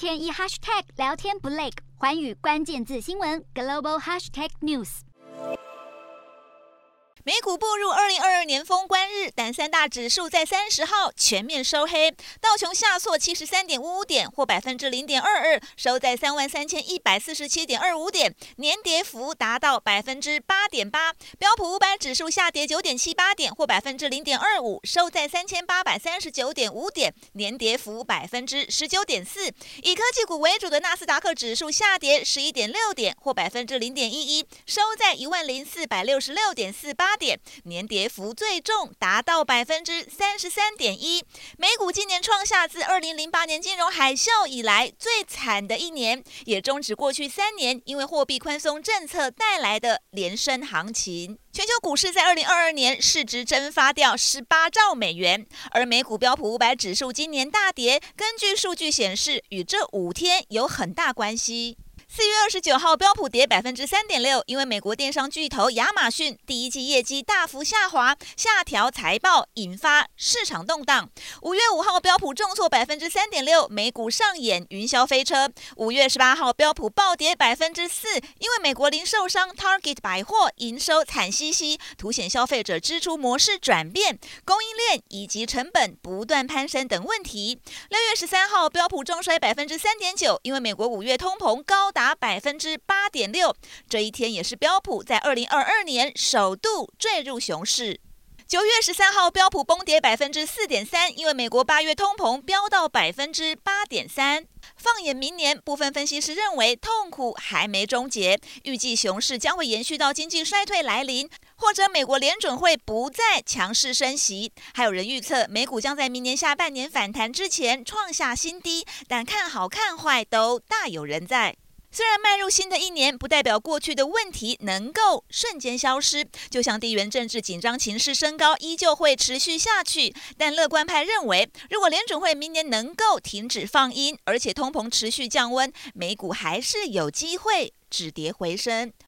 天一 hashtag 聊天不累，环宇关键字新闻 global hashtag news。美股步入二零二二年封关三大指数在三十号全面收黑，道琼下挫七十三点五五点，或百分之零点二二，收在三万三千一百四十七点二五点，年跌幅达到百分之八点八。标普五百指数下跌九点七八点，或百分之零点二五，收在三千八百三十九点五点，年跌幅百分之十九点四。以科技股为主的纳斯达克指数下跌十一点六点，或百分之零点一一，收在一万零四百六十六点四八。点年跌幅最重，达到百分之三十三点一。美股今年创下自二零零八年金融海啸以来最惨的一年，也终止过去三年因为货币宽松政策带来的连升行情。全球股市在二零二二年市值蒸发掉十八兆美元，而美股标普五百指数今年大跌，根据数据显示，与这五天有很大关系。四月二十九号，标普跌百分之三点六，因为美国电商巨头亚马逊第一季业绩大幅下滑，下调财报，引发市场动荡。五月五号，标普重挫百分之三点六，美股上演云霄飞车。五月十八号，标普暴跌百分之四，因为美国零售商 Target 百货营收惨兮兮，凸显消费者支出模式转变、供应链以及成本不断攀升等问题。六月十三号，标普重摔百分之三点九，因为美国五月通膨高达。达百分之八点六，这一天也是标普在二零二二年首度坠入熊市。九月十三号，标普崩跌百分之四点三，因为美国八月通膨飙到百分之八点三。放眼明年，部分分析师认为痛苦还没终结，预计熊市将会延续到经济衰退来临，或者美国联准会不再强势升息。还有人预测美股将在明年下半年反弹之前创下新低，但看好看坏都大有人在。虽然迈入新的一年，不代表过去的问题能够瞬间消失。就像地缘政治紧张情势升高，依旧会持续下去。但乐观派认为，如果联准会明年能够停止放鹰，而且通膨持续降温，美股还是有机会止跌回升。